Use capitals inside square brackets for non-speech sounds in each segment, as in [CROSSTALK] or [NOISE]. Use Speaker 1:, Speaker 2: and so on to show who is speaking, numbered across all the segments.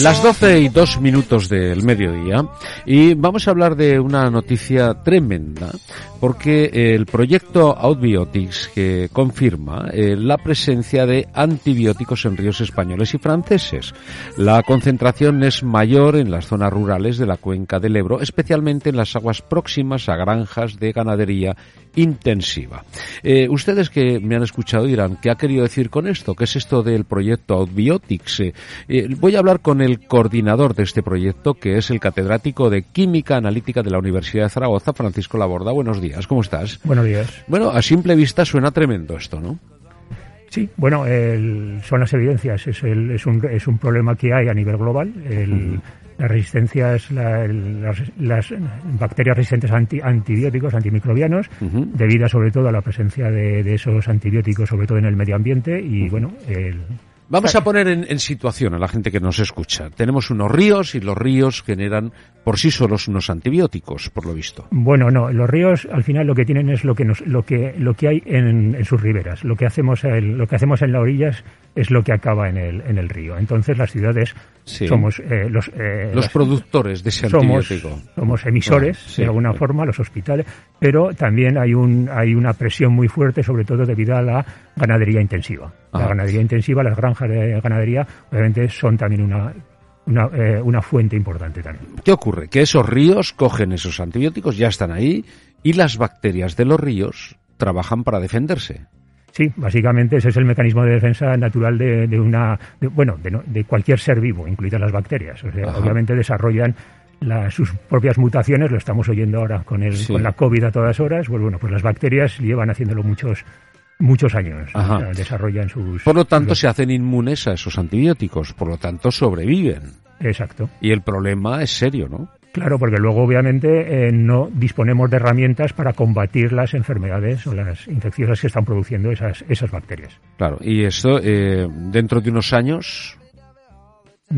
Speaker 1: Las 12 y 2 minutos del mediodía y vamos a hablar de una noticia tremenda porque el proyecto Outbiotics que confirma eh, la presencia de antibióticos en ríos españoles y franceses. La concentración es mayor en las zonas rurales de la cuenca del Ebro, especialmente en las aguas próximas a granjas de ganadería intensiva. Eh, ustedes que me han escuchado dirán, ¿qué ha querido decir con esto? ¿Qué es esto del proyecto Outbiotics? Eh, voy a hablar con el coordinador de este proyecto, que es el catedrático de Química Analítica de la Universidad de Zaragoza, Francisco Laborda. Buenos días, ¿cómo estás?
Speaker 2: Buenos días.
Speaker 1: Bueno, a simple vista suena tremendo esto, ¿no?
Speaker 2: Sí, bueno, el, son las evidencias. Es, el, es, un, es un problema que hay a nivel global. El, La resistencia es la, las, las, bacterias resistentes a anti, antibióticos, antimicrobianos, uh -huh. debido sobre todo a la presencia de, de, esos antibióticos, sobre todo en el medio ambiente. Y uh -huh. bueno, el,
Speaker 1: Vamos a poner en, en, situación a la gente que nos escucha. Tenemos unos ríos y los ríos generan por sí solos unos antibióticos, por lo visto.
Speaker 2: Bueno, no, los ríos al final lo que tienen es lo que nos, lo que lo que hay en, en sus riberas. Lo que hacemos el, lo que hacemos en las orillas es lo que acaba en el en el río. Entonces las ciudades sí. somos eh, los eh,
Speaker 1: los
Speaker 2: las,
Speaker 1: productores de ese
Speaker 2: somos,
Speaker 1: antibiótico.
Speaker 2: Somos emisores
Speaker 1: ah, sí,
Speaker 2: de alguna
Speaker 1: sí.
Speaker 2: forma los hospitales, pero también hay un hay una presión muy fuerte sobre todo debido a la ganadería intensiva. La ganadería intensiva, las granjas de ganadería, obviamente son también una una, eh, una, fuente importante también.
Speaker 1: ¿Qué ocurre? Que esos ríos cogen esos antibióticos, ya están ahí, y las bacterias de los ríos trabajan para defenderse.
Speaker 2: Sí, básicamente ese es el mecanismo de defensa natural de, de una, de, bueno, de, de, cualquier ser vivo, incluidas las bacterias. O sea, obviamente desarrollan la, sus propias mutaciones, lo estamos oyendo ahora con, el, sí. con la COVID a todas horas. Pues bueno, pues las bacterias llevan haciéndolo muchos muchos años. Sea, desarrollan sus.
Speaker 1: Por lo tanto, los... se hacen inmunes a esos antibióticos, por lo tanto, sobreviven.
Speaker 2: Exacto.
Speaker 1: Y el problema es serio, ¿no?
Speaker 2: Claro, porque luego obviamente eh, no disponemos de herramientas para combatir las enfermedades o las infecciosas que están produciendo esas, esas bacterias.
Speaker 1: Claro, y esto eh, dentro de unos años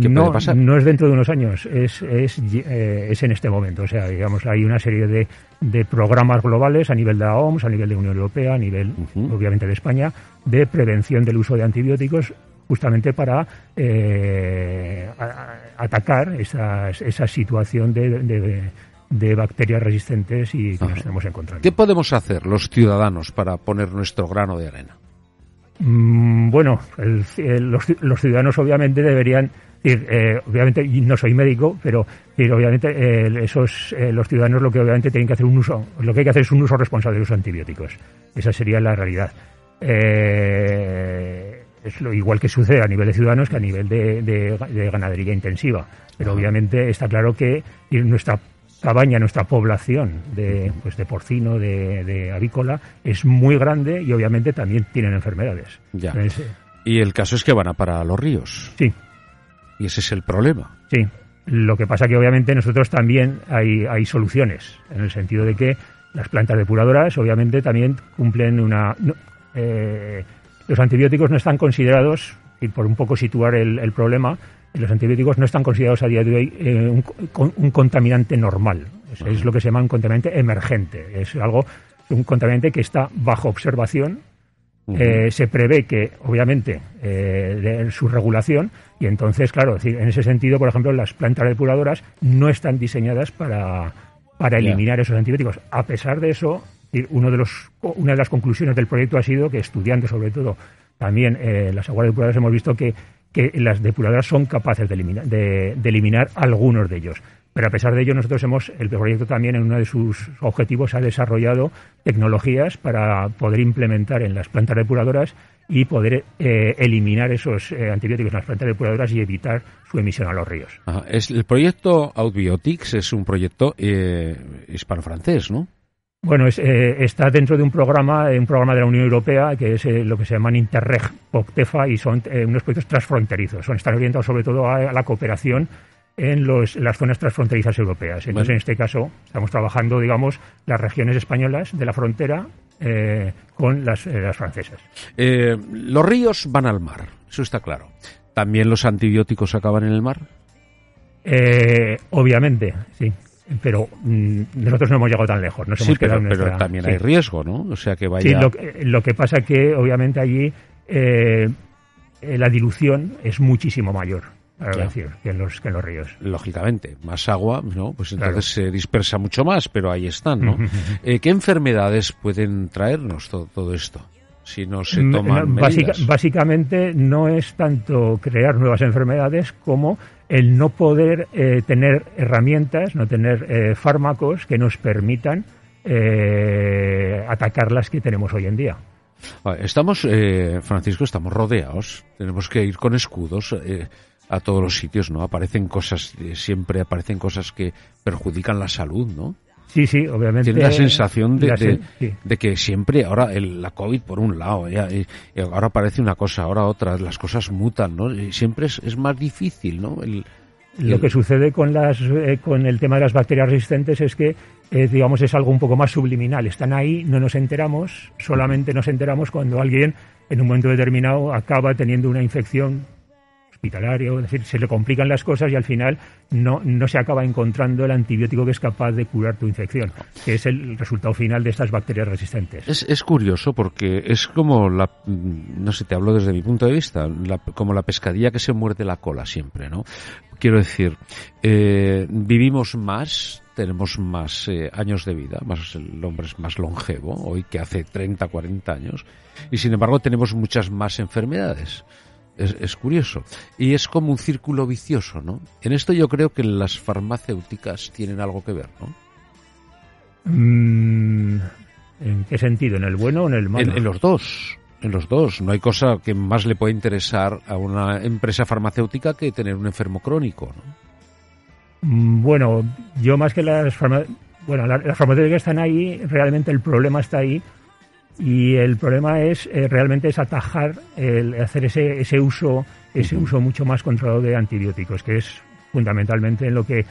Speaker 1: ¿Qué
Speaker 2: no,
Speaker 1: puede pasar?
Speaker 2: no es dentro de unos años, es, es, eh, es en este momento. O sea, digamos, hay una serie de, de, programas globales a nivel de la OMS, a nivel de Unión Europea, a nivel, uh -huh. obviamente, de España, de prevención del uso de antibióticos justamente para eh, a, atacar esa, esa situación de, de, de, bacterias resistentes y que Ajá. nos estamos encontrando.
Speaker 1: ¿Qué podemos hacer los ciudadanos para poner nuestro grano de arena?
Speaker 2: Mm, bueno, el, el, los, los, ciudadanos obviamente deberían decir, eh, obviamente no soy médico, pero obviamente eh, esos eh, los ciudadanos lo que obviamente tienen que hacer un uso, lo que hay que hacer es un uso responsable de los antibióticos. Esa sería la realidad. Eh, es lo igual que sucede a nivel de ciudadanos que a nivel de, de, de ganadería intensiva. Pero obviamente está claro que nuestra cabaña, nuestra población de, pues de porcino, de, de, avícola, es muy grande y obviamente también tienen enfermedades.
Speaker 1: Ya. Entonces, y el caso es que van a parar a los ríos.
Speaker 2: Sí.
Speaker 1: Y ese es el problema.
Speaker 2: Sí. Lo que pasa que obviamente nosotros también hay, hay soluciones, en el sentido de que las plantas depuradoras obviamente también cumplen una... No, eh, los antibióticos no están considerados, y por un poco situar el, el problema, los antibióticos no están considerados a día de hoy eh, un, un, contaminante normal. Es, es, lo que se llama un contaminante emergente. Es algo, un contaminante que está bajo observación. Uh -huh. eh, se prevé que, obviamente, eh, de su regulación, y entonces, claro, en ese sentido, por ejemplo, las plantas depuradoras no están diseñadas para, para eliminar yeah. esos antibióticos. A pesar de eso, uno de los, una de las conclusiones del proyecto ha sido que estudiando sobre todo también eh, las aguas depuradoras hemos visto que, que las depuradoras son capaces de eliminar, de, eliminar algunos de ellos. Pero a pesar de ello, nosotros hemos, el proyecto también en uno de sus objetivos ha desarrollado tecnologías para poder implementar en las plantas depuradoras y poder eh, eliminar esos eh, antibióticos en las plantas depuradoras y evitar su emisión a los ríos.
Speaker 1: Es, el proyecto Outbiotics es un proyecto eh, hispano-francés, ¿no?
Speaker 2: Bueno, eh, está dentro de un programa, un programa de la Unión Europea que es lo que se llama Interreg POCTEFA y son unos proyectos transfronterizos. Son, están orientados sobre todo a, la cooperación en las zonas transfronterizas europeas. Entonces, en este caso, estamos trabajando, digamos, las regiones españolas de la frontera eh, con las, eh, francesas.
Speaker 1: Eh, los ríos van al mar, eso está claro. ¿También los antibióticos acaban en el mar?
Speaker 2: obviamente, sí. Pero mm, nosotros no hemos llegado tan lejos.
Speaker 1: sí, pero, también hay riesgo, ¿no? O sea que vaya.
Speaker 2: Sí, lo, que pasa que obviamente allí la dilución es muchísimo mayor decir, que en, los, que los ríos.
Speaker 1: Lógicamente, más agua, ¿no? Pues entonces se dispersa mucho más, pero ahí están, ¿no? [LAUGHS] Eh, ¿Qué enfermedades pueden traernos todo, esto? Si no se mm, toman
Speaker 2: Básicamente no es tanto crear nuevas enfermedades como el no poder eh, tener herramientas, no tener eh, fármacos que nos permitan atacar las que tenemos hoy en día.
Speaker 1: Estamos, Francisco, estamos rodeados. Tenemos que ir con escudos a todos los sitios, ¿no? Aparecen cosas, eh, siempre aparecen cosas que perjudican la salud, ¿no?
Speaker 2: Sí, sí, obviamente.
Speaker 1: Tiene la sensación de, de, que siempre, ahora el, la COVID por un lado, eh, ahora aparece una cosa, ahora otra, las cosas mutan, ¿no? Y siempre es, es más difícil, ¿no? El,
Speaker 2: Lo que sucede con, las, eh, con el tema de las bacterias resistentes es que, digamos, es algo un poco más subliminal. Están ahí, no nos enteramos, solamente nos enteramos cuando alguien en un momento determinado acaba teniendo una infección hospitalario, es decir, se le complican las cosas y al final no, no se acaba encontrando el antibiótico que es capaz de curar tu infección, que es el resultado final de estas bacterias resistentes.
Speaker 1: Es, curioso porque es como la, no sé, te hablo desde mi punto de vista, como la pescadilla que se muerde la cola siempre, ¿no? Quiero decir, eh, vivimos más, tenemos más eh, años de vida, más el hombre es más longevo hoy que hace 30, 40 años, y sin embargo tenemos muchas más enfermedades. Es, curioso. Y es como un círculo vicioso, ¿no? En esto yo creo que las farmacéuticas tienen algo que ver, ¿no?
Speaker 2: Mm, ¿En qué sentido? ¿En el bueno o en el malo?
Speaker 1: En, los dos. En los dos. No hay cosa que más le pueda interesar a una empresa farmacéutica que tener un enfermo crónico, ¿no?
Speaker 2: Mm, bueno, yo más que las farmacéuticas... Bueno, las farmacéuticas están ahí, realmente el problema está ahí y el problema es eh, realmente es atajar el hacer ese, ese uso ese uso mucho más controlado de antibióticos que es fundamentalmente en lo que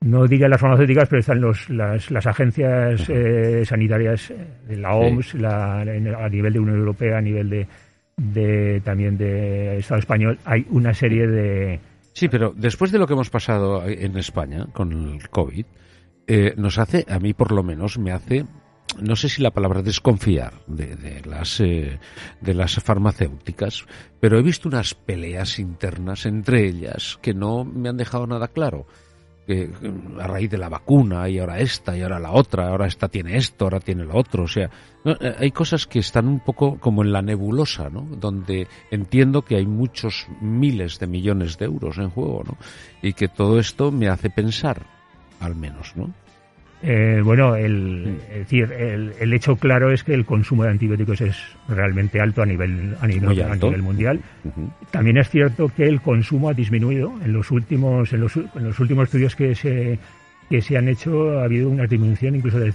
Speaker 2: no diría las farmacéuticas pero están los, las, las agencias eh, sanitarias de la OMS la, a nivel de Unión Europea a nivel de, de también de Estado español hay una serie de
Speaker 1: sí pero después de lo que hemos pasado en España con el COVID eh, nos hace a mí por lo menos me hace no sé si la palabra desconfiar de, las eh, de las farmacéuticas, pero he visto unas peleas internas entre ellas que no me han dejado nada claro. Que, a raíz de la vacuna y ahora esta y ahora la otra, ahora esta tiene esto, ahora tiene lo otro, o sea, eh, hay cosas que están un poco como en la nebulosa, ¿no? Donde entiendo que hay muchos miles de millones de euros en juego, ¿no? Y que todo esto me hace pensar, al menos, ¿no?
Speaker 2: Eh, bueno, el, decir, el, hecho claro es que el consumo de antibióticos es realmente alto a nivel, a nivel, A nivel mundial. También es cierto que el consumo ha disminuido. En los últimos, en los, en los últimos estudios que se, que se han hecho ha habido una disminución incluso de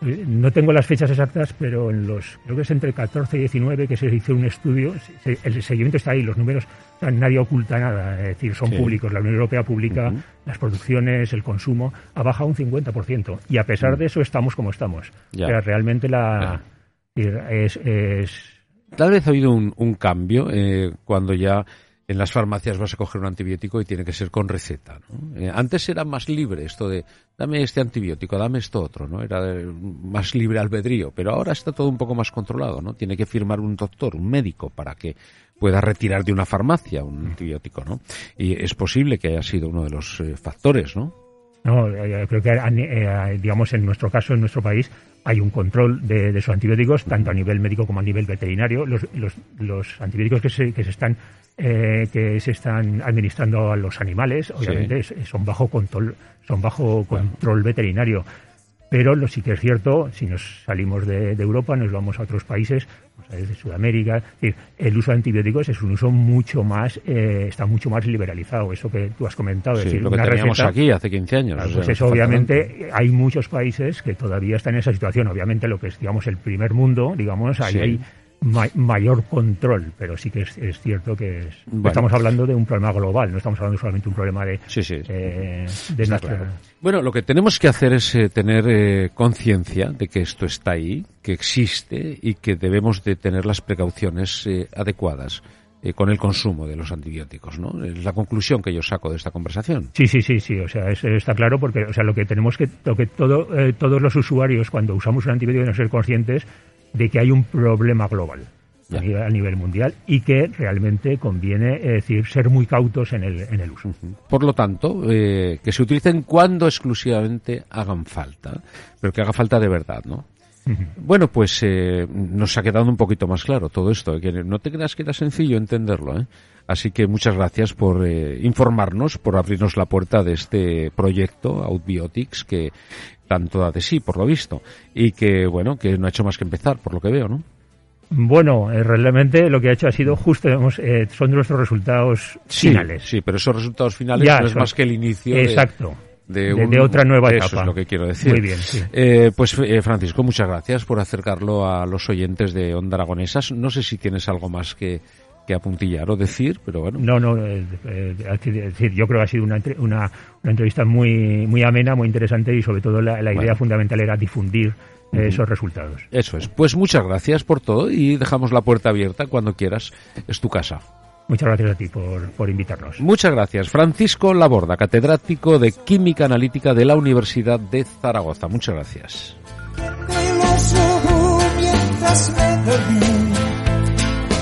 Speaker 2: no tengo las fechas exactas, pero en los creo que es entre 14 y 19 que se hizo un estudio. el seguimiento está ahí, los números, nadie oculta nada, es decir, son públicos. La Unión Europea publica las producciones, el consumo, ha bajado un 50%. Y a pesar mm. de eso estamos como estamos. realmente la. Es,
Speaker 1: Tal vez ha habido un, cambio eh, cuando ya en las farmacias vas a coger un antibiótico y tiene que ser con receta. ¿no? Eh, antes era más libre esto de dame este antibiótico, dame esto otro, ¿no? Era más libre albedrío, pero ahora está todo un poco más controlado, ¿no? Tiene que firmar un doctor, un médico, para que pueda retirar de una farmacia un antibiótico, ¿no? Y es posible que haya sido uno de los eh, factores, ¿no?
Speaker 2: No, eh, creo que eh, digamos en nuestro caso, en nuestro país, hay un control de, de esos antibióticos tanto a nivel médico como a nivel veterinario. Los, los, los antibióticos que se, que se están eh, que se están administrando a los animales, obviamente son bajo control, son bajo control veterinario. Pero lo sí que es cierto, si nos salimos de, Europa, nos vamos a otros países, desde Sudamérica, el uso de antibióticos es un uso mucho más, eh, está mucho más liberalizado, eso que tú has comentado.
Speaker 1: Sí, decir, lo que teníamos aquí hace 15 años.
Speaker 2: Pues eso obviamente hay muchos países que todavía están en esa situación. Obviamente lo que es, digamos, el primer mundo, digamos, ahí hay mayor control, pero sí que es, cierto que estamos hablando de un problema global, no estamos hablando solamente de un problema de,
Speaker 1: sí, sí, eh, Bueno, lo que tenemos que hacer es eh, tener eh, conciencia de que esto está ahí, que existe y que debemos de tener las precauciones eh, adecuadas. con el consumo de los antibióticos, ¿no? Es la conclusión que yo saco de esta conversación.
Speaker 2: Sí, sí, sí, sí. O sea, está claro porque, o sea, lo que tenemos que, lo que todo, todos los usuarios cuando usamos un antibiótico deben ser conscientes de que hay un problema global a nivel, mundial y que realmente conviene decir ser muy cautos en el, en el uso.
Speaker 1: Por lo tanto, eh, que se utilicen cuando exclusivamente hagan falta, pero que haga falta de verdad, ¿no? Bueno, pues eh, nos ha quedado un poquito más claro todo esto. ¿eh? Que no te creas que era sencillo entenderlo. ¿eh? Así que muchas gracias por eh, informarnos, por abrirnos la puerta de este proyecto Outbiotics que tanto da de sí, por lo visto, y que, bueno, que no ha hecho más que empezar, por lo que veo, ¿no?
Speaker 2: Bueno, eh, realmente lo que ha hecho ha sido justo, eh, son nuestros resultados finales.
Speaker 1: Sí, pero esos resultados finales no es más que el inicio
Speaker 2: exacto. De, de, otra nueva etapa.
Speaker 1: Eso es lo que quiero decir.
Speaker 2: Muy bien,
Speaker 1: eh, pues eh, Francisco, muchas gracias por acercarlo a los oyentes de Onda Aragonesas. No sé si tienes algo más que, que apuntillar o decir, pero bueno.
Speaker 2: No, no, eh, eh decir, yo creo que ha sido una, una, una, entrevista muy, muy amena, muy interesante y sobre todo la, idea fundamental era difundir eh, esos resultados.
Speaker 1: Eso es. Pues muchas gracias por todo y dejamos la puerta abierta cuando quieras. Es tu casa.
Speaker 2: Muchas gracias a ti por, por invitarnos.
Speaker 1: Muchas gracias. Francisco Laborda, catedrático de Química Analítica de la Universidad de Zaragoza. Muchas gracias.